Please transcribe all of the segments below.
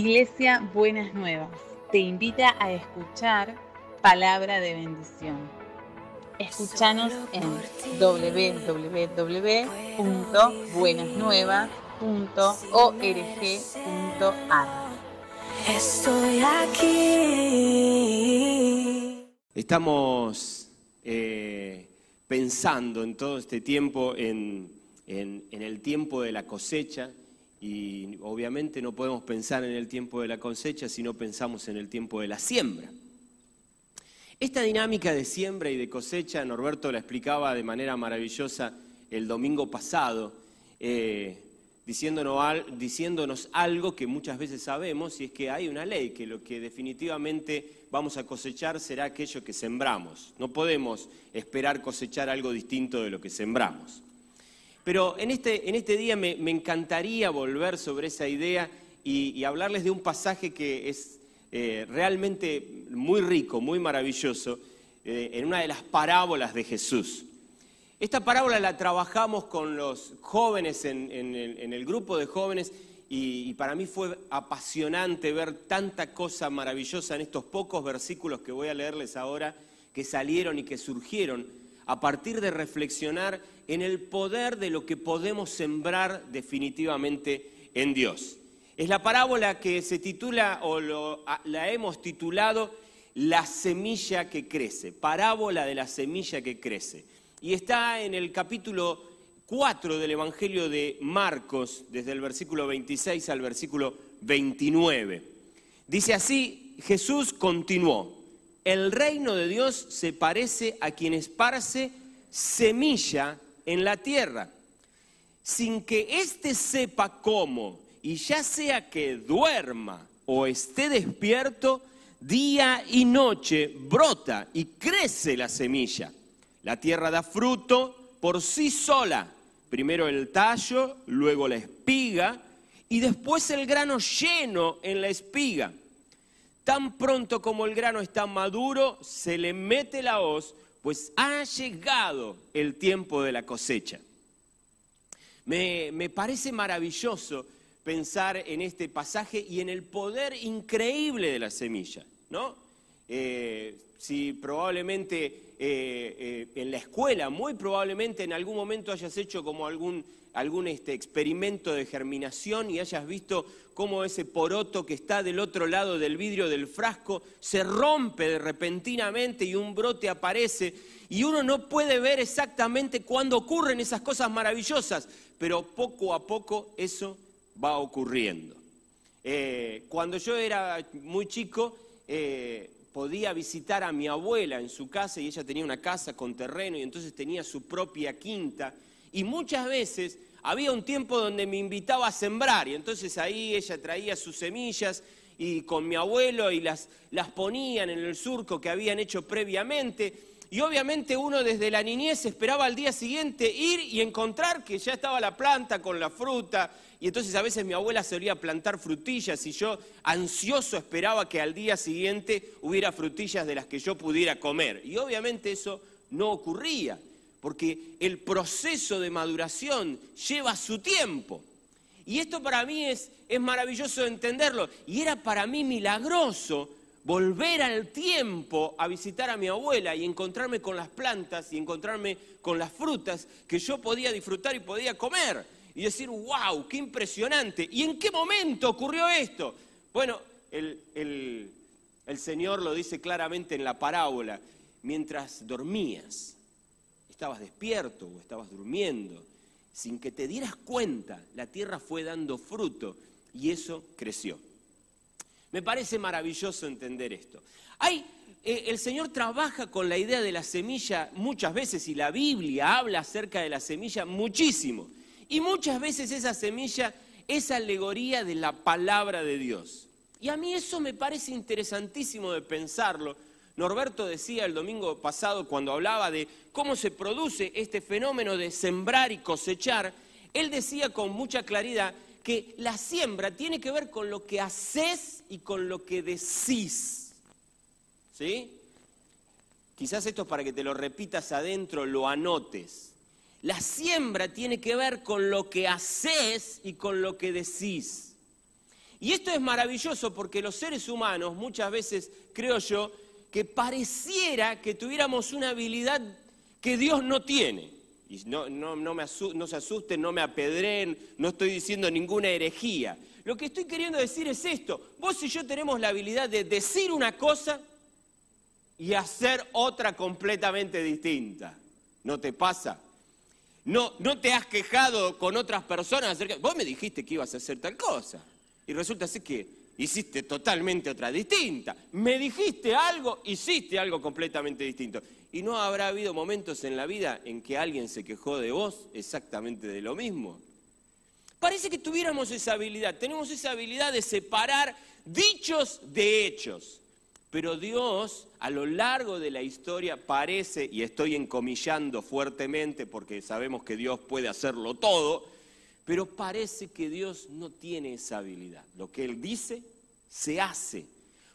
Iglesia Buenas Nuevas te invita a escuchar palabra de bendición. Escúchanos en www.buenasnuevas.org.ar. Estoy aquí. Estamos eh, pensando en todo este tiempo, en, en- en el tiempo de la cosecha, y obviamente no podemos pensar en el tiempo de la cosecha si no pensamos en el tiempo de la siembra. Esta dinámica de siembra y de cosecha, Norberto la explicaba de manera maravillosa el domingo pasado, eh, diciéndonos, diciéndonos algo que muchas veces sabemos, y es que hay una ley, que lo que definitivamente vamos a cosechar será aquello que sembramos. No podemos esperar cosechar algo distinto de lo que sembramos. Pero en este, en este día me, me encantaría volver sobre esa idea y, hablarles de un pasaje que es eh, realmente muy rico, muy maravilloso, eh, en una de las parábolas de Jesús. Esta parábola la trabajamos con los jóvenes en, en el, en el grupo de jóvenes y, y para mí fue apasionante ver tanta cosa maravillosa en estos pocos versículos que voy a leerles ahora, que salieron y que surgieron a partir de reflexionar en el poder de lo que podemos sembrar definitivamente en Dios. Es la parábola que se titula, o la hemos titulado, La semilla que crece, parábola de la semilla que crece. Y está en el capítulo 4 del Evangelio de Marcos, desde el versículo 26 al versículo 29. Dice así, Jesús continuó, el reino de Dios se parece a quien esparce semilla en la tierra, sin que éste sepa cómo, y ya sea que duerma o esté despierto, día y noche brota y crece la semilla. La tierra da fruto por sí sola, primero el tallo, luego la espiga, y después el grano lleno en la espiga. Tan pronto como el grano está maduro, se le mete la hoz, pues ha llegado el tiempo de la cosecha. Me, me parece maravilloso pensar en este pasaje y en el poder increíble de la semilla, ¿no? Eh, si probablemente eh, eh, en la escuela, muy probablemente en algún momento hayas hecho como algún, algún este, experimento de germinación y hayas visto cómo ese poroto que está del otro lado del vidrio del frasco se rompe repentinamente y un brote aparece y uno no puede ver exactamente cuándo ocurren esas cosas maravillosas, pero poco a poco eso va ocurriendo. Eh, cuando yo era muy chico, eh, podía visitar a mi abuela en su casa y ella tenía una casa con terreno y entonces tenía su propia quinta. Y muchas veces había un tiempo donde me invitaba a sembrar y entonces ahí ella traía sus semillas y con mi abuelo y las, las ponían en el surco que habían hecho previamente. Y obviamente uno desde la niñez esperaba al día siguiente ir y encontrar que ya estaba la planta con la fruta. Y entonces a veces mi abuela solía plantar frutillas y yo ansioso esperaba que al día siguiente hubiera frutillas de las que yo pudiera comer. Y obviamente eso no ocurría, porque el proceso de maduración lleva su tiempo. Y esto para mí es, es maravilloso entenderlo. Y era para mí milagroso volver al tiempo a visitar a mi abuela y encontrarme con las plantas y encontrarme con las frutas que yo podía disfrutar y podía comer. Y decir, wow, qué impresionante. ¿Y en qué momento ocurrió esto? Bueno, el, el- el Señor lo dice claramente en la parábola. Mientras dormías, estabas despierto o estabas durmiendo, sin que te dieras cuenta, la tierra fue dando fruto y eso creció. Me parece maravilloso entender esto. Hay, eh, el Señor trabaja con la idea de la semilla muchas veces y la Biblia habla acerca de la semilla muchísimo. Y muchas veces esa semilla es alegoría de la palabra de Dios. Y a mí eso me parece interesantísimo de pensarlo. Norberto decía el domingo pasado cuando hablaba de cómo se produce este fenómeno de sembrar y cosechar, él decía con mucha claridad que la siembra tiene que ver con lo que haces y con lo que decís. ¿Sí? Quizás esto es para que te lo repitas adentro, lo anotes. La siembra tiene que ver con lo que haces y con lo que decís. Y esto es maravilloso porque los seres humanos muchas veces, creo yo, que pareciera que tuviéramos una habilidad que Dios no tiene. Y no, no, no, me no se asusten, no me apedren, no estoy diciendo ninguna herejía. Lo que estoy queriendo decir es esto. Vos y yo tenemos la habilidad de decir una cosa y hacer otra completamente distinta. ¿No te pasa? No, no te has quejado con otras personas acerca... Vos me dijiste que ibas a hacer tal cosa. Y resulta ser que hiciste totalmente otra distinta. Me dijiste algo, hiciste algo completamente distinto. Y no habrá habido momentos en la vida en que alguien se quejó de vos exactamente de lo mismo. Parece que tuviéramos esa habilidad, tenemos esa habilidad de separar dichos de hechos. Pero Dios a lo largo de la historia parece, y estoy encomillando fuertemente porque sabemos que Dios puede hacerlo todo, pero parece que Dios no tiene esa habilidad. Lo que Él dice, se hace.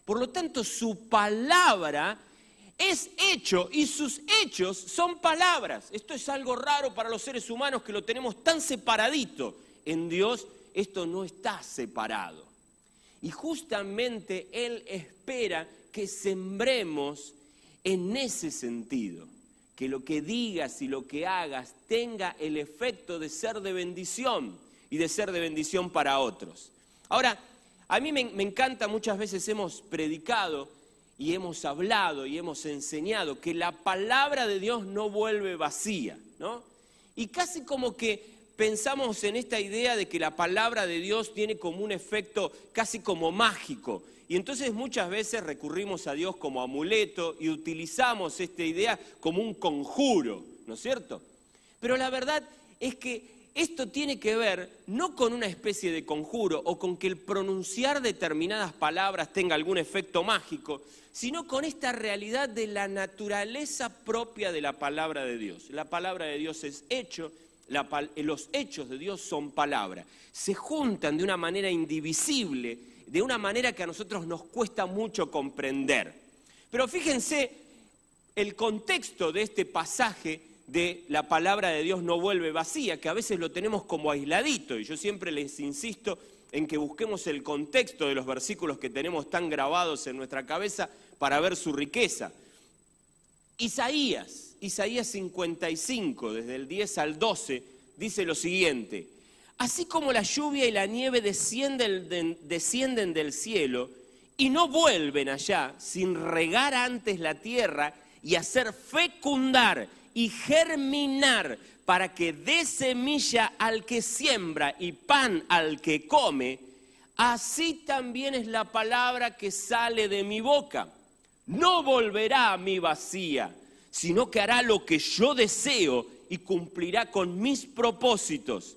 Por lo tanto, su palabra es hecho y sus hechos son palabras. Esto es algo raro para los seres humanos que lo tenemos tan separadito. En Dios esto no está separado. Y justamente Él espera que sembremos en ese sentido que lo que digas y lo que hagas tenga el efecto de ser de bendición y de ser de bendición para otros. Ahora, a mí me, encanta, muchas veces hemos predicado y hemos hablado y hemos enseñado que la palabra de Dios no vuelve vacía, ¿no? Y casi como que pensamos en esta idea de que la palabra de Dios tiene como un efecto casi como mágico. Y entonces muchas veces recurrimos a Dios como amuleto y utilizamos esta idea como un conjuro, ¿no es cierto? Pero la verdad es que esto tiene que ver no con una especie de conjuro o con que el pronunciar determinadas palabras tenga algún efecto mágico, sino con esta realidad de la naturaleza propia de la palabra de Dios. La palabra de Dios es hecho, los hechos de Dios son palabra. Se juntan de una manera indivisible, de una manera que a nosotros nos cuesta mucho comprender. Pero fíjense el contexto de este pasaje de la palabra de Dios no vuelve vacía, que a veces lo tenemos como aisladito, y yo siempre les insisto en que busquemos el contexto de los versículos que tenemos tan grabados en nuestra cabeza para ver su riqueza. Isaías, Isaías 55, desde el 10 al 12, dice lo siguiente, así como la lluvia y la nieve descienden, del cielo y no vuelven allá sin regar antes la tierra y hacer fecundar y germinar para que dé semilla al que siembra y pan al que come, así también es la palabra que sale de mi boca. No volverá a mi vacía, sino que hará lo que yo deseo y cumplirá con mis propósitos.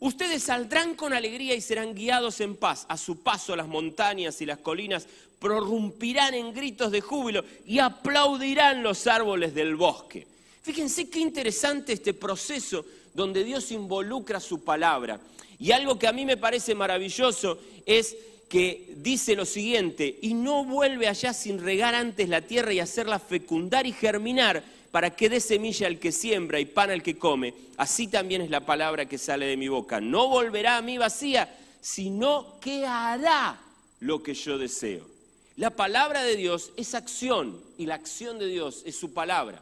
Ustedes saldrán con alegría y serán guiados en paz. A su paso las montañas y las colinas prorrumpirán en gritos de júbilo y aplaudirán los árboles del bosque. Fíjense qué interesante este proceso donde Dios involucra su palabra. Y algo que a mí me parece maravilloso es que dice lo siguiente, y no vuelve allá sin regar antes la tierra y hacerla fecundar y germinar para que dé semilla al que siembra y pan al que come. Así también es la palabra que sale de mi boca. No volverá a mí vacía, sino que hará lo que yo deseo. La palabra de Dios es acción y la acción de Dios es su palabra.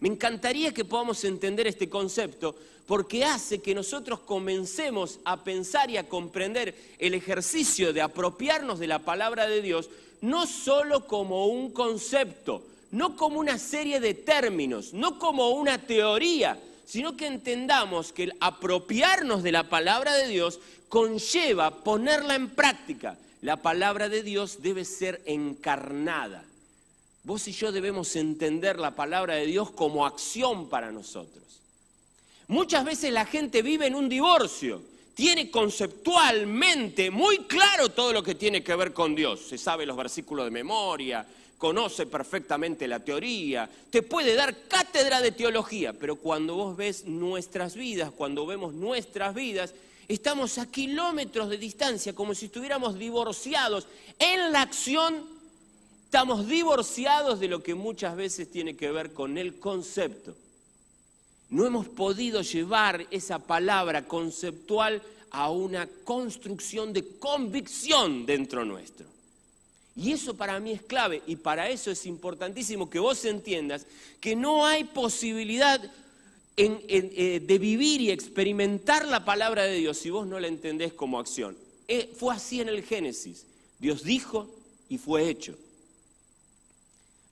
Me encantaría que podamos entender este concepto porque hace que nosotros comencemos a pensar y a comprender el ejercicio de apropiarnos de la palabra de Dios no solo como un concepto, no como una serie de términos, no como una teoría, sino que entendamos que el apropiarnos de la palabra de Dios conlleva ponerla en práctica. La palabra de Dios debe ser encarnada. Vos y yo debemos entender la palabra de Dios como acción para nosotros. Muchas veces la gente vive en un divorcio, tiene conceptualmente muy claro todo lo que tiene que ver con Dios, se sabe los versículos de memoria, conoce perfectamente la teoría, te puede dar cátedra de teología, pero cuando vos ves nuestras vidas, cuando vemos nuestras vidas, estamos a kilómetros de distancia, como si estuviéramos divorciados. En la acción Estamos divorciados de lo que muchas veces tiene que ver con el concepto. No hemos podido llevar esa palabra conceptual a una construcción de convicción dentro nuestro. Y eso para mí es clave y para eso es importantísimo que vos entiendas que no hay posibilidad eh, de vivir y experimentar la palabra de Dios si vos no la entendés como acción. Eh, fue así en el Génesis. Dios dijo y fue hecho.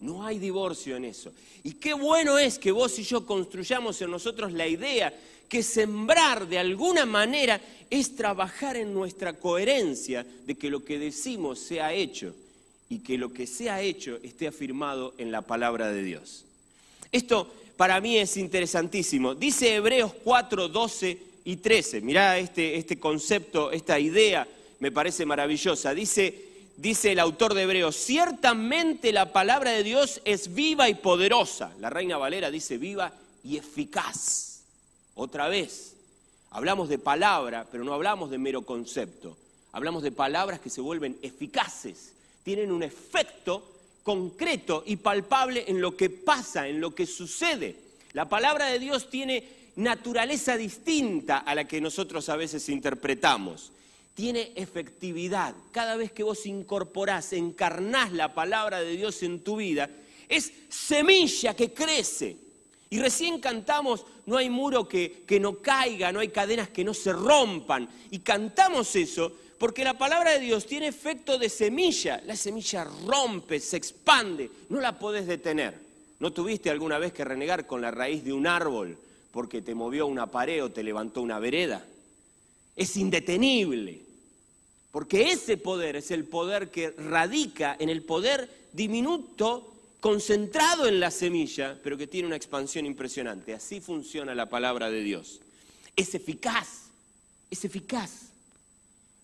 No hay divorcio en eso. Y qué bueno es que vos y yo construyamos en nosotros la idea que sembrar de alguna manera es trabajar en nuestra coherencia de que lo que decimos sea hecho y que lo que sea hecho esté afirmado en la palabra de Dios. Esto para mí es interesantísimo. Dice Hebreos 4, 12 y 13. Mirá este, este concepto, esta idea, me parece maravillosa. Dice, dice el autor de Hebreos, ciertamente la palabra de Dios es viva y poderosa. La Reina Valera dice viva y eficaz. Otra vez, hablamos de palabra, pero no hablamos de mero concepto. Hablamos de palabras que se vuelven eficaces tienen un efecto concreto y palpable en lo que pasa, en lo que sucede. La palabra de Dios tiene naturaleza distinta a la que nosotros a veces interpretamos. Tiene efectividad. Cada vez que vos incorporás, encarnás la palabra de Dios en tu vida, es semilla que crece. Y recién cantamos, no hay muro que, que no caiga, no hay cadenas que no se rompan. Y cantamos eso porque la palabra de Dios tiene efecto de semilla. La semilla rompe, se expande, no la podés detener. ¿No tuviste alguna vez que renegar con la raíz de un árbol porque te movió una pared o te levantó una vereda? Es indetenible. Porque ese poder es el poder que radica en el poder diminuto, concentrado en la semilla, pero que tiene una expansión impresionante. Así funciona la palabra de Dios. Es eficaz, es eficaz.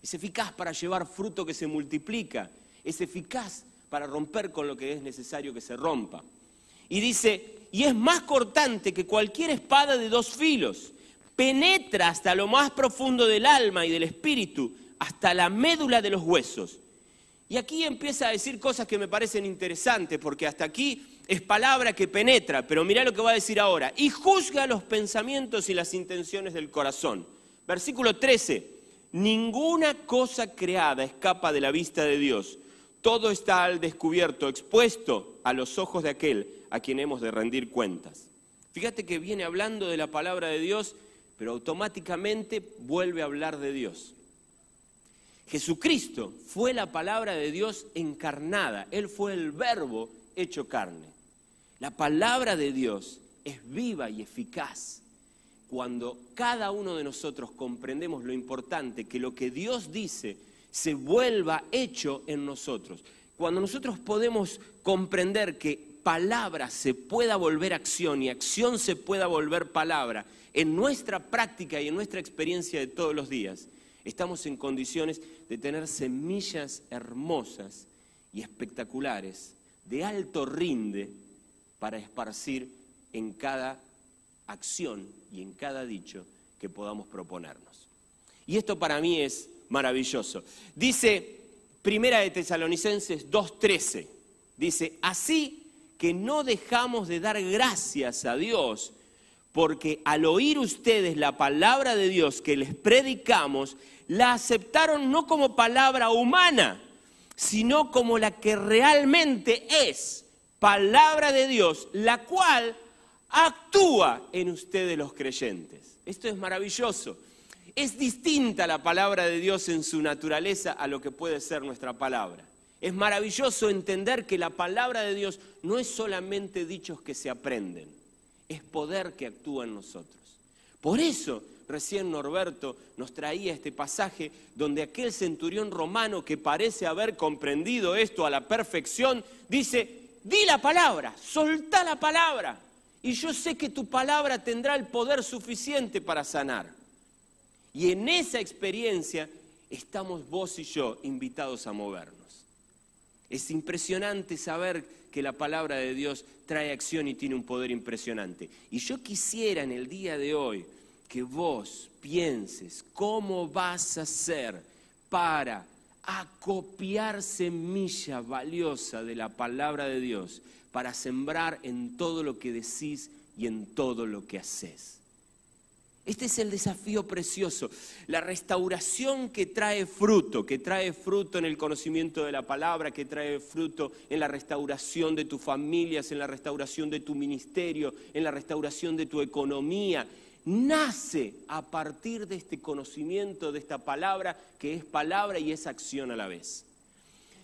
Es eficaz para llevar fruto que se multiplica. Es eficaz para romper con lo que es necesario que se rompa. Y dice, y es más cortante que cualquier espada de dos filos. Penetra hasta lo más profundo del alma y del espíritu, hasta la médula de los huesos. Y aquí empieza a decir cosas que me parecen interesantes, porque hasta aquí es palabra que penetra, pero mira lo que va a decir ahora. Y juzga los pensamientos y las intenciones del corazón. Versículo 13. Ninguna cosa creada escapa de la vista de Dios. Todo está al descubierto, expuesto a los ojos de aquel a quien hemos de rendir cuentas. Fíjate que viene hablando de la palabra de Dios, pero automáticamente vuelve a hablar de Dios. Jesucristo fue la palabra de Dios encarnada, Él fue el verbo hecho carne. La palabra de Dios es viva y eficaz cuando cada uno de nosotros comprendemos lo importante que lo que Dios dice se vuelva hecho en nosotros. Cuando nosotros podemos comprender que palabra se pueda volver acción y acción se pueda volver palabra en nuestra práctica y en nuestra experiencia de todos los días, estamos en condiciones de tener semillas hermosas y espectaculares de alto rinde para esparcir en cada acción y en cada dicho que podamos proponernos. Y esto para mí es maravilloso. Dice Primera de Tesalonicenses 2.13, dice, así que no dejamos de dar gracias a Dios, porque al oír ustedes la palabra de Dios que les predicamos, la aceptaron no como palabra humana, sino como la que realmente es, palabra de Dios, la cual actúa en ustedes los creyentes. Esto es maravilloso. Es distinta la palabra de Dios en su naturaleza a lo que puede ser nuestra palabra. Es maravilloso entender que la palabra de Dios no es solamente dichos que se aprenden, es poder que actúa en nosotros. Por eso, recién Norberto nos traía este pasaje donde aquel centurión romano que parece haber comprendido esto a la perfección, dice, di la palabra, soltá la palabra, y yo sé que tu palabra tendrá el poder suficiente para sanar. Y en esa experiencia estamos vos y yo invitados a movernos. Es impresionante saber que la palabra de Dios trae acción y tiene un poder impresionante. Y yo quisiera en el día de hoy que vos pienses cómo vas a hacer para acopiar semilla valiosa de la palabra de Dios para sembrar en todo lo que decís y en todo lo que haces. Este es el desafío precioso, la restauración que trae fruto, que trae fruto en el conocimiento de la palabra, que trae fruto en la restauración de tus familias, en la restauración de tu ministerio, en la restauración de tu economía, nace a partir de este conocimiento de esta palabra, que es palabra y es acción a la vez.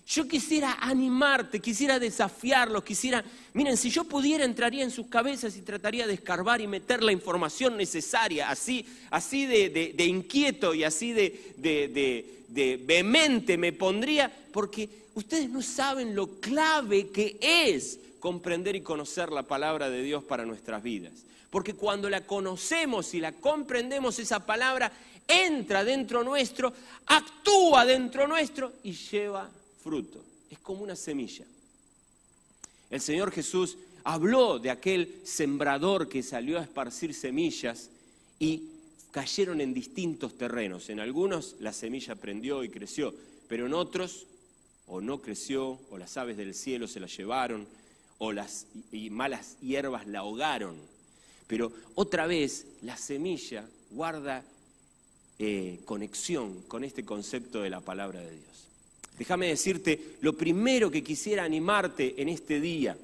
Yo quisiera animarte, quisiera desafiarlos, quisiera... Miren, si yo pudiera entraría en sus cabezas y trataría de escarbar y meter la información necesaria, así, así de, inquieto y así de, de vehemente me pondría, porque ustedes no saben lo clave que es comprender y conocer la palabra de Dios para nuestras vidas. Porque cuando la conocemos y la comprendemos, esa palabra entra dentro nuestro, actúa dentro nuestro y lleva fruto. Es como una semilla. El Señor Jesús habló de aquel sembrador que salió a esparcir semillas y cayeron en distintos terrenos. En algunos la semilla prendió y creció, pero en otros o no creció, o las aves del cielo se la llevaron, o las y malas hierbas la ahogaron. Pero otra vez la semilla guarda eh, conexión con este concepto de la palabra de Dios. Déjame decirte, lo primero que quisiera animarte en este día,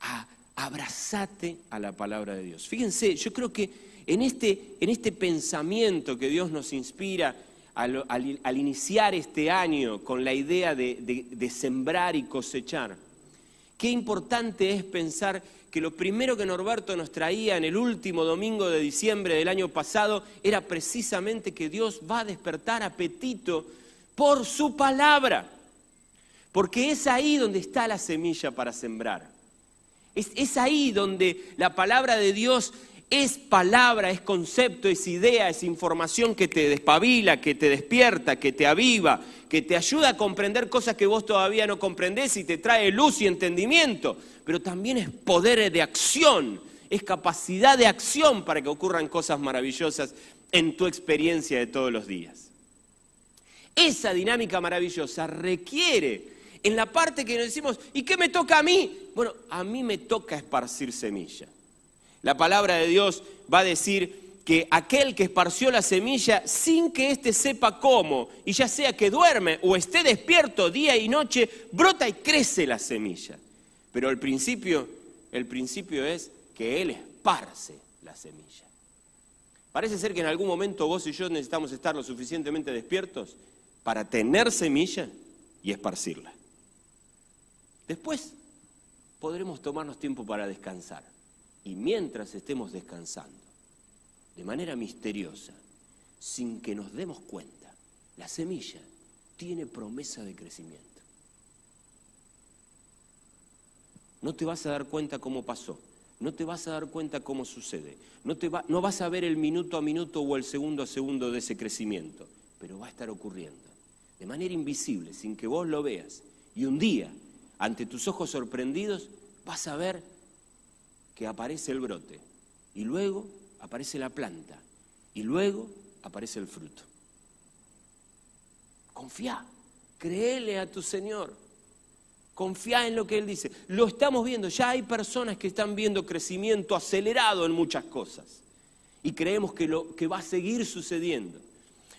a abrazate a la palabra de Dios. Fíjense, yo creo que en este, en este pensamiento que Dios nos inspira al, iniciar este año con la idea de sembrar y cosechar, qué importante es pensar que lo primero que Norberto nos traía en el último domingo de diciembre del año pasado era precisamente que Dios va a despertar apetito por su palabra. Porque es ahí donde está la semilla para sembrar. Es, ahí donde la palabra de Dios es palabra, es concepto, es idea, es información que te despabila, que te despierta, que te aviva, que te ayuda a comprender cosas que vos todavía no comprendés y te trae luz y entendimiento. Pero también es poder de acción, es capacidad de acción para que ocurran cosas maravillosas en tu experiencia de todos los días. Esa dinámica maravillosa requiere, en la parte que nos decimos, ¿y qué me toca a mí? Bueno, a mí me toca esparcir semilla. La palabra de Dios va a decir que aquel que esparció la semilla sin que éste sepa cómo, y ya sea que duerme o esté despierto día y noche, brota y crece la semilla. Pero el principio, el principio es que él esparce la semilla. Parece ser que en algún momento vos y yo necesitamos estar lo suficientemente despiertos para tener semilla y esparcirla. Después podremos tomarnos tiempo para descansar. Y mientras estemos descansando, de manera misteriosa, sin que nos demos cuenta, la semilla tiene promesa de crecimiento. No te vas a dar cuenta cómo pasó, no te vas a dar cuenta cómo sucede, no, te no vas a ver el minuto a minuto o el segundo a segundo de ese crecimiento, pero va a estar ocurriendo de manera invisible, sin que vos lo veas. Y un día, ante tus ojos sorprendidos, vas a ver que aparece el brote. Y luego aparece la planta. Y luego aparece el fruto. Confía, créele a tu Señor. Confía en lo que Él dice. Lo estamos viendo, ya hay personas que están viendo crecimiento acelerado en muchas cosas. Y creemos que, lo, que va a seguir sucediendo.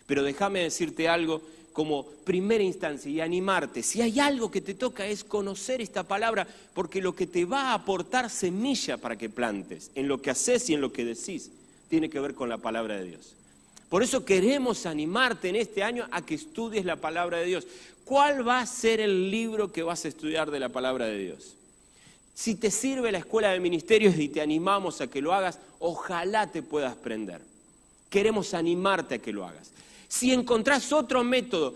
Pero déjame decirte algo como primera instancia y animarte. Si hay algo que te toca es conocer esta palabra, porque lo que te va a aportar semilla para que plantes, en lo que haces y en lo que decís, tiene que ver con la palabra de Dios. Por eso queremos animarte en este año a que estudies la palabra de Dios. ¿Cuál va a ser el libro que vas a estudiar de la palabra de Dios? Si te sirve la escuela de ministerios y te animamos a que lo hagas, ojalá te puedas prender. Queremos animarte a que lo hagas. Si encontrás otro método,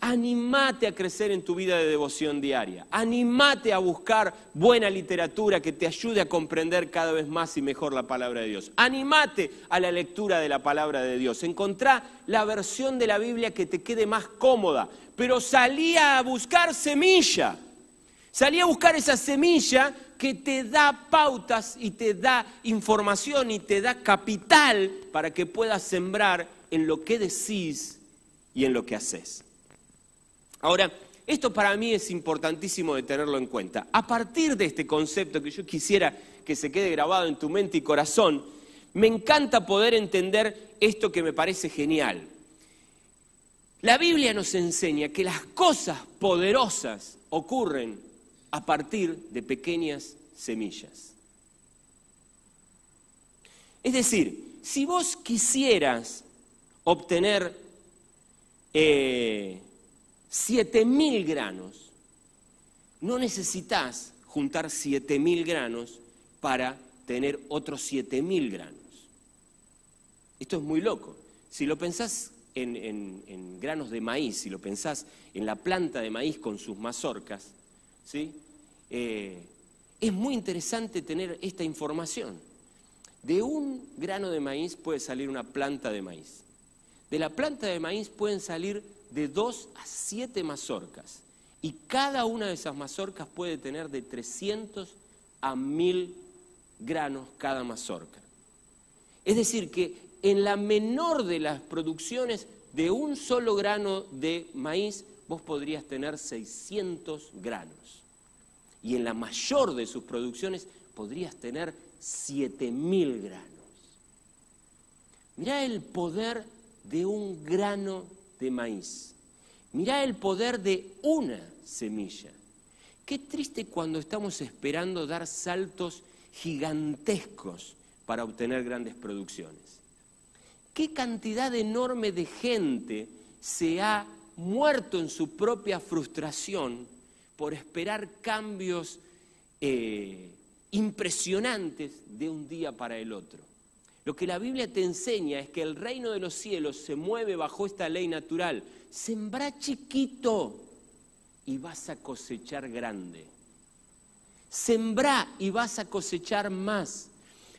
animate a crecer en tu vida de devoción diaria. Animate a buscar buena literatura que te ayude a comprender cada vez más y mejor la palabra de Dios. Animate a la lectura de la palabra de Dios. Encontrá la versión de la Biblia que te quede más cómoda. Pero salí a buscar semilla. Salí a buscar esa semilla que te da pautas y te da información y te da capital para que puedas sembrar en lo que decís y en lo que haces. Ahora, esto para mí es importantísimo de tenerlo en cuenta. A partir de este concepto que yo quisiera que se quede grabado en tu mente y corazón, me encanta poder entender esto que me parece genial. La Biblia nos enseña que las cosas poderosas ocurren a partir de pequeñas semillas. Es decir, si vos quisieras obtener eh, siete mil granos, no necesitas juntar siete mil granos para tener otros siete mil granos. Esto es muy loco. Si lo pensás en, granos de maíz, si lo pensás en la planta de maíz con sus mazorcas, ¿sí? Eh, es muy interesante tener esta información. De un grano de maíz puede salir una planta de maíz. De la planta de maíz pueden salir de dos a siete mazorcas. Y cada una de esas mazorcas puede tener de 300 a 1000 granos cada mazorca. Es decir, que en la menor de las producciones de un solo grano de maíz, vos podrías tener 600 granos. Y en la mayor de sus producciones podrías tener 7000 granos. Mirá el poder de un grano de maíz. Mirá el poder de una semilla. Qué triste cuando estamos esperando dar saltos gigantescos para obtener grandes producciones. ¿Qué cantidad enorme de gente se ha muerto en su propia frustración por esperar cambios eh, impresionantes de un día para el otro? Lo que la Biblia te enseña es que el reino de los cielos se mueve bajo esta ley natural. Sembra chiquito y vas a cosechar grande. Sembrá y vas a cosechar más.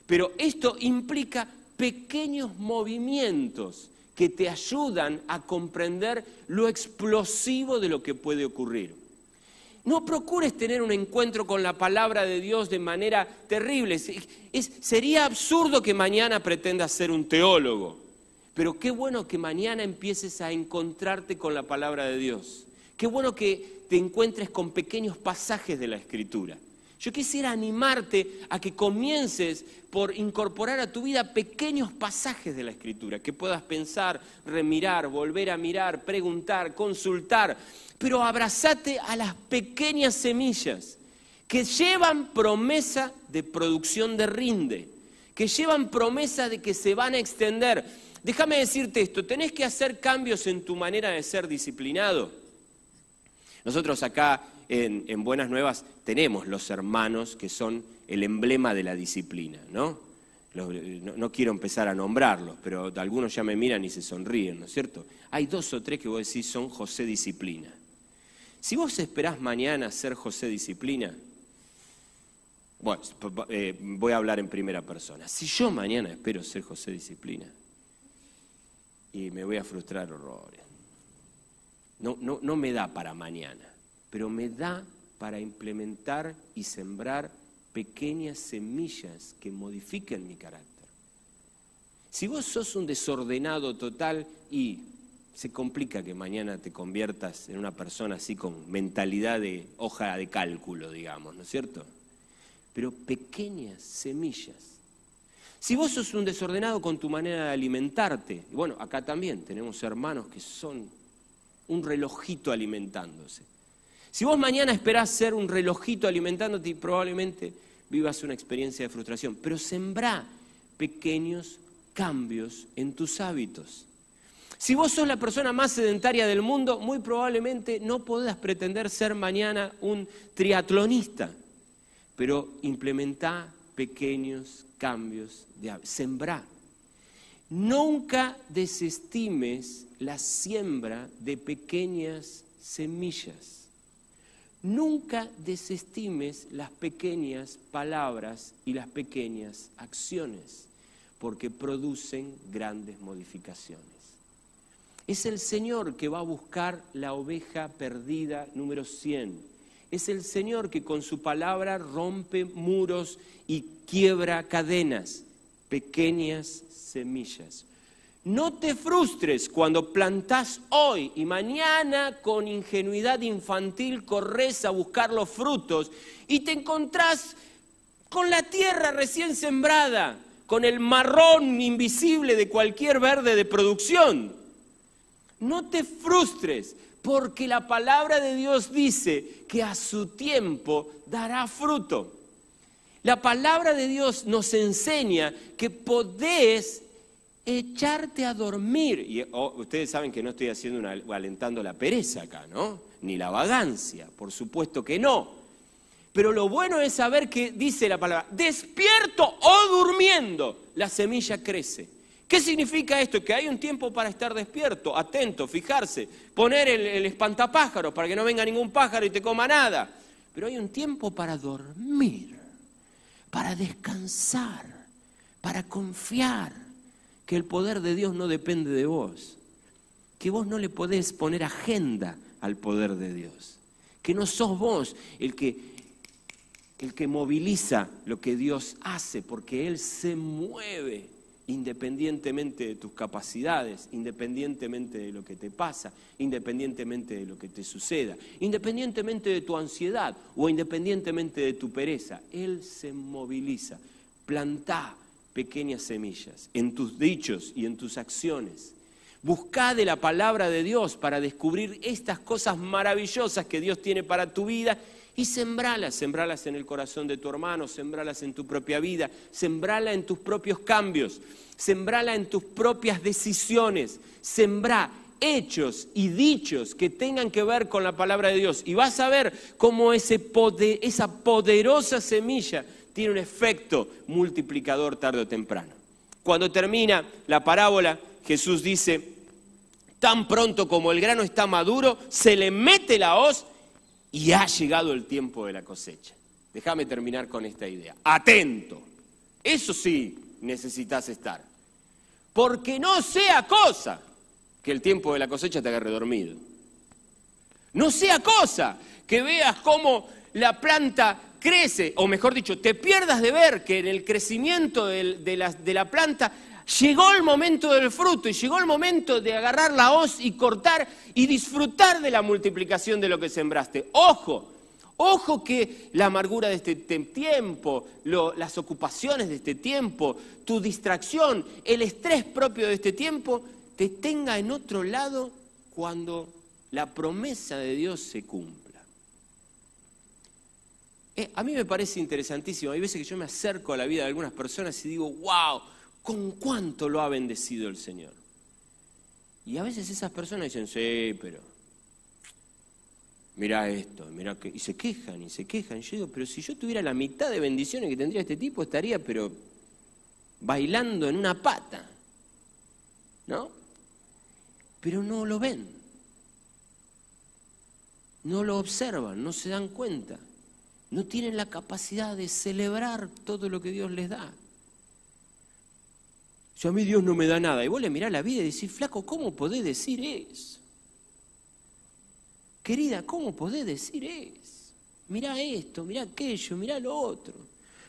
Pero esto implica pequeños movimientos que te ayudan a comprender lo explosivo de lo que puede ocurrir. No procures tener un encuentro con la palabra de Dios de manera terrible. sería absurdo que mañana pretendas ser un teólogo, pero qué bueno que mañana empieces a encontrarte con la palabra de Dios. Qué bueno que te encuentres con pequeños pasajes de la Escritura. Yo quisiera animarte a que comiences por incorporar a tu vida pequeños pasajes de la Escritura, que puedas pensar, remirar, volver a mirar, preguntar, consultar, pero abrazate a las pequeñas semillas que llevan promesa de producción de rinde, que llevan promesa de que se van a extender. Déjame decirte esto, tenés que hacer cambios en tu manera de ser disciplinado. Nosotros acá en, Buenas Nuevas tenemos los hermanos que son el emblema de la disciplina, ¿no? ¿no? quiero empezar a nombrarlos, pero algunos ya me miran y se sonríen, ¿no es cierto? Hay dos o tres que vos decís son José Disciplina. Si vos esperás mañana ser José Disciplina, bueno, eh, voy a hablar en primera persona. Si yo mañana espero ser José Disciplina, y me voy a frustrar horrores. No, no, no me da para mañana pero me da para implementar y sembrar pequeñas semillas que modifiquen mi carácter. Si vos sos un desordenado total y se complica que mañana te conviertas en una persona así con mentalidad de hoja de cálculo, digamos, ¿no es cierto? Pero pequeñas semillas. Si vos sos un desordenado con tu manera de alimentarte, y bueno, acá también tenemos hermanos que son un relojito alimentándose. Si vos mañana esperás ser un relojito alimentándote, probablemente vivas una experiencia de frustración. Pero sembrá pequeños cambios en tus hábitos. Si vos sos la persona más sedentaria del mundo, muy probablemente no podás pretender ser mañana un triatlonista, pero implementá pequeños cambios de hábitos. Sembrá. Nunca desestimes la siembra de pequeñas semillas. Nunca desestimes las pequeñas palabras y las pequeñas acciones, porque producen grandes modificaciones. Es el Señor que va a buscar la oveja perdida número 100. Es el Señor que con su palabra rompe muros y quiebra cadenas, pequeñas semillas. No te frustres cuando plantás hoy y mañana con ingenuidad infantil corres a buscar los frutos y te encontrás con la tierra recién sembrada, con el marrón invisible de cualquier verde de producción. No te frustres, porque la palabra de Dios dice que a su tiempo dará fruto. La palabra de Dios nos enseña que podés echarte a dormir. Y ustedes saben que no estoy haciendo una, alentando la pereza acá, ¿no? Ni la vagancia, por supuesto que no. Pero lo bueno es saber que dice la palabra, despierto o durmiendo, la semilla crece. ¿Qué significa esto? Que hay un tiempo para estar despierto, atento, fijarse, poner el, el espantapájaro para que no venga ningún pájaro y te coma nada. Pero hay un tiempo para dormir, para descansar, para confiar que el poder de Dios no depende de vos, que vos no le podés poner agenda al poder de Dios, que no sos vos el que el que moviliza lo que Dios hace, porque Él se mueve independientemente de tus capacidades, independientemente de lo que te pasa, independientemente de lo que te suceda, independientemente de tu ansiedad o independientemente de tu pereza. Él se moviliza. Plantá pequeñas semillas en tus dichos y en tus acciones. Buscá de la palabra de Dios para descubrir estas cosas maravillosas que Dios tiene para tu vida y sembralas, sembralas en el corazón de tu hermano, sembralas en tu propia vida, sembrala en tus propios cambios, sembrala en tus propias decisiones, sembrá hechos y dichos que tengan que ver con la palabra de Dios. Y vas a ver cómo ese esa poderosa semilla tiene un efecto multiplicador tarde o temprano. Cuando termina la parábola, Jesús dice, tan pronto como el grano está maduro, se le mete la hoz y ha llegado el tiempo de la cosecha. Déjame terminar con esta idea. Atento. Eso sí necesitas estar. Porque no sea cosa que el tiempo de la cosecha te agarre dormido. No sea cosa que veas cómo la planta crece, o mejor dicho, te pierdas de ver que en el crecimiento de, la, planta Llegó el momento del fruto y llegó el momento de agarrar la hoz y cortar y disfrutar de la multiplicación de lo que sembraste. Ojo, ojo que la amargura de este tiempo, las ocupaciones de este tiempo, tu distracción, el estrés propio de este tiempo, te tenga en otro lado cuando la promesa de Dios se cumpla. Eh, a mí me parece interesantísimo, hay veces que yo me acerco a la vida de algunas personas y digo, wow, con cuánto lo ha bendecido el Señor. Y a veces esas personas dicen, sí, pero mira esto, mira que... Y se quejan y se quejan. Yo digo, pero si yo tuviera la mitad de bendiciones que tendría este tipo, estaría, pero bailando en una pata. ¿No? Pero no lo ven. No lo observan, no se dan cuenta. No tienen la capacidad de celebrar todo lo que Dios les da. Si a mí Dios no me da nada, y vos le mirás la vida y decís, flaco, ¿cómo podés decir eso? Querida, ¿cómo podés decir eso? Mirá esto, mirá aquello, mirá lo otro.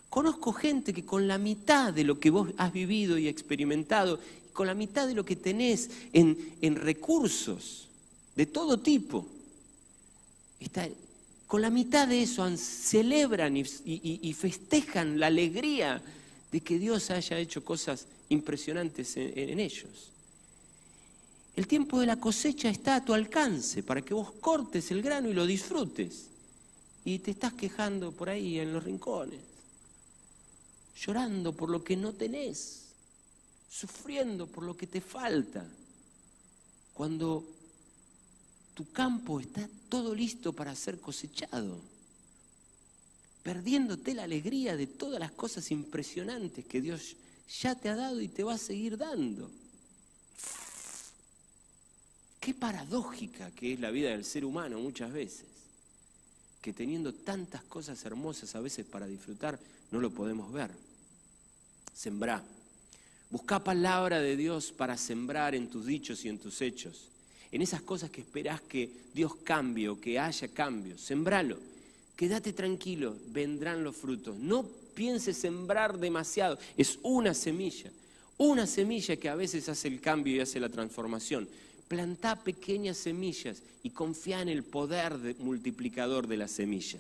Conozco gente que con la mitad de lo que vos has vivido y experimentado, con la mitad de lo que tenés en, en recursos de todo tipo, está, con la mitad de eso celebran y festejan la alegría de que Dios haya hecho cosas impresionantes en, ellos. El tiempo de la cosecha está a tu alcance para que vos cortes el grano y lo disfrutes. Y te estás quejando por ahí en los rincones, llorando por lo que no tenés, sufriendo por lo que te falta. Cuando tu campo está todo listo para ser cosechado perdiéndote la alegría de todas las cosas impresionantes que Dios ya te ha dado y te va a seguir dando. Qué paradójica que es la vida del ser humano muchas veces, que teniendo tantas cosas hermosas a veces para disfrutar, no lo podemos ver. Sembrá. Busca palabra de Dios para sembrar en tus dichos y en tus hechos. En esas cosas que esperás que Dios cambie o que haya cambio. Sembralo quédate tranquilo, vendrán los frutos. No pienses sembrar demasiado, es una semilla, una semilla que a veces hace el cambio y hace la transformación. Plantá pequeñas semillas y confía en el poder multiplicador de la semilla.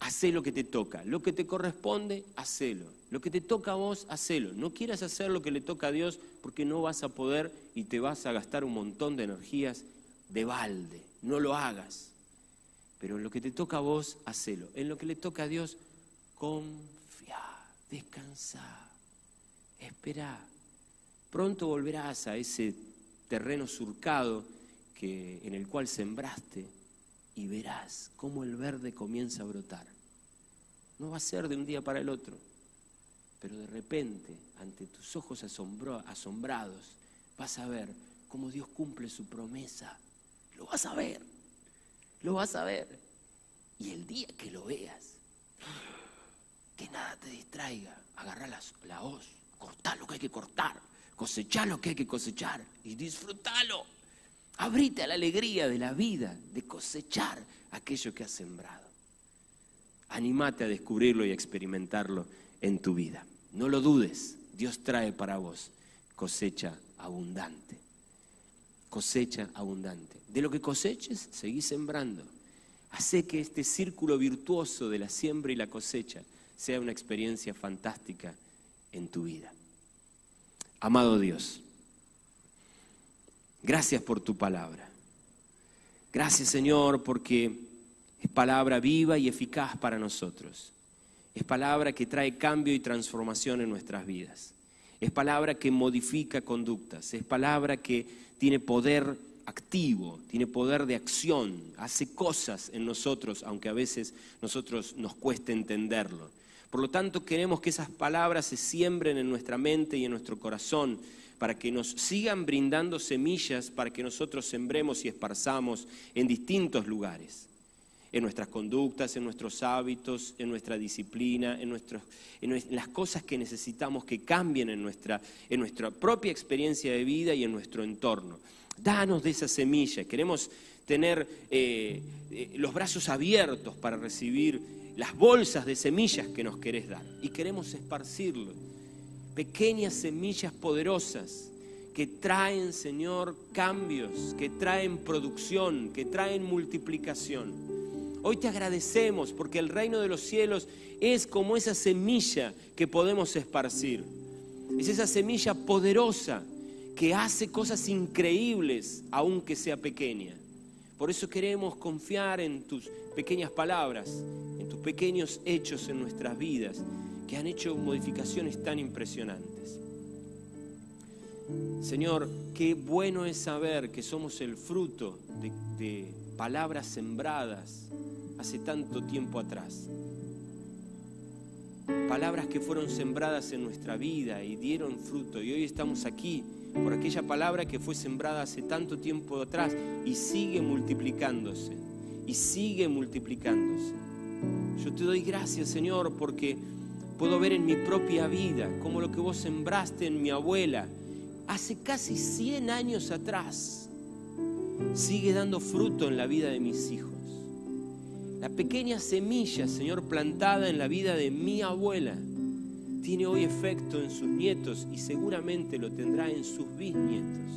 Hacé lo que te toca. Lo que te corresponde, hacelo. Lo que te toca a vos, hacelo. No quieras hacer lo que le toca a Dios porque no vas a poder y te vas a gastar un montón de energías de balde. No lo hagas. Pero en lo que te toca a vos, hacelo. En lo que le toca a Dios, confía, descansa, espera. Pronto volverás a ese terreno surcado que, en el cual sembraste y verás cómo el verde comienza a brotar. No va a ser de un día para el otro, pero de repente, ante tus ojos asombrados, vas a ver cómo Dios cumple su promesa. Lo vas a ver, lo vas a ver. Y el día que lo veas, que nada te distraiga, agarra la, hoz, cortá lo que hay que cortar, cosechá lo que hay que cosechar y disfrútalo. Abrite a la alegría de la vida, de cosechar aquello que has sembrado. Animate a descubrirlo y a experimentarlo en tu vida. No lo dudes, Dios trae para vos cosecha abundante. Cosecha abundante. De lo que coseches, seguí sembrando. Hace que este círculo virtuoso de la siembra y la cosecha sea una experiencia fantástica en tu vida. Amado Dios, Gracias por tu palabra. Gracias Señor porque es palabra viva y eficaz para nosotros. Es palabra que trae cambio y transformación en nuestras vidas. Es palabra que modifica conductas. Es palabra que tiene poder activo, tiene poder de acción, hace cosas en nosotros, aunque a veces nosotros nos cueste entenderlo. Por lo tanto, queremos que esas palabras se siembren en nuestra mente y en nuestro corazón para que nos sigan brindando semillas para que nosotros sembremos y esparzamos en distintos lugares, en nuestras conductas, en nuestros hábitos, en nuestra disciplina, en, en las cosas que necesitamos que cambien en nuestra, en nuestra propia experiencia de vida y en nuestro entorno. Danos de esa semilla, queremos tener eh, eh, los brazos abiertos para recibir las bolsas de semillas que nos querés dar. Y queremos esparcirlo pequeñas semillas poderosas que traen, Señor, cambios, que traen producción, que traen multiplicación. Hoy te agradecemos porque el reino de los cielos es como esa semilla que podemos esparcir. Es esa semilla poderosa que hace cosas increíbles aunque sea pequeña. Por eso queremos confiar en tus pequeñas palabras, en tus pequeños hechos en nuestras vidas que han hecho modificaciones tan impresionantes. Señor, qué bueno es saber que somos el fruto de, palabras sembradas hace tanto tiempo atrás. Palabras que fueron sembradas en nuestra vida y dieron fruto. Y hoy estamos aquí por aquella palabra que fue sembrada hace tanto tiempo atrás y sigue multiplicándose. Y sigue multiplicándose. Yo te doy gracias, Señor, porque Puedo ver en mi propia vida como lo que vos sembraste en mi abuela hace casi 100 años atrás sigue dando fruto en la vida de mis hijos. La pequeña semilla, Señor, plantada en la vida de mi abuela, tiene hoy efecto en sus nietos y seguramente lo tendrá en sus bisnietos.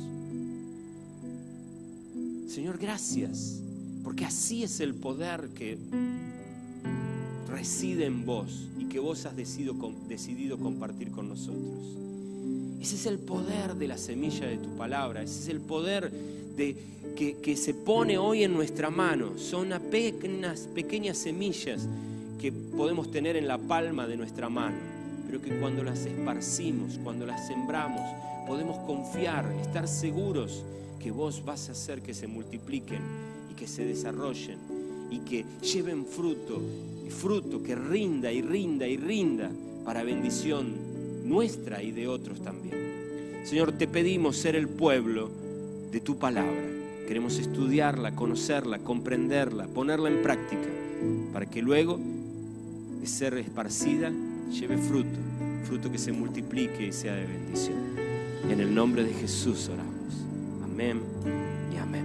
Señor, gracias, porque así es el poder que reside en vos que vos has decidido, compartir con nosotros. Ese es el poder de la semilla de tu palabra, ese es el poder de, que, que se pone hoy en nuestra mano. Son apenas pequeñas semillas que podemos tener en la palma de nuestra mano, pero que cuando las esparcimos, cuando las sembramos, podemos confiar, estar seguros que vos vas a hacer que se multipliquen y que se desarrollen y que lleven fruto fruto que rinda y rinda y rinda para bendición nuestra y de otros también. Señor, te pedimos ser el pueblo de tu palabra. Queremos estudiarla, conocerla, comprenderla, ponerla en práctica, para que luego de ser esparcida lleve fruto, fruto que se multiplique y sea de bendición. En el nombre de Jesús oramos. Amén y amén.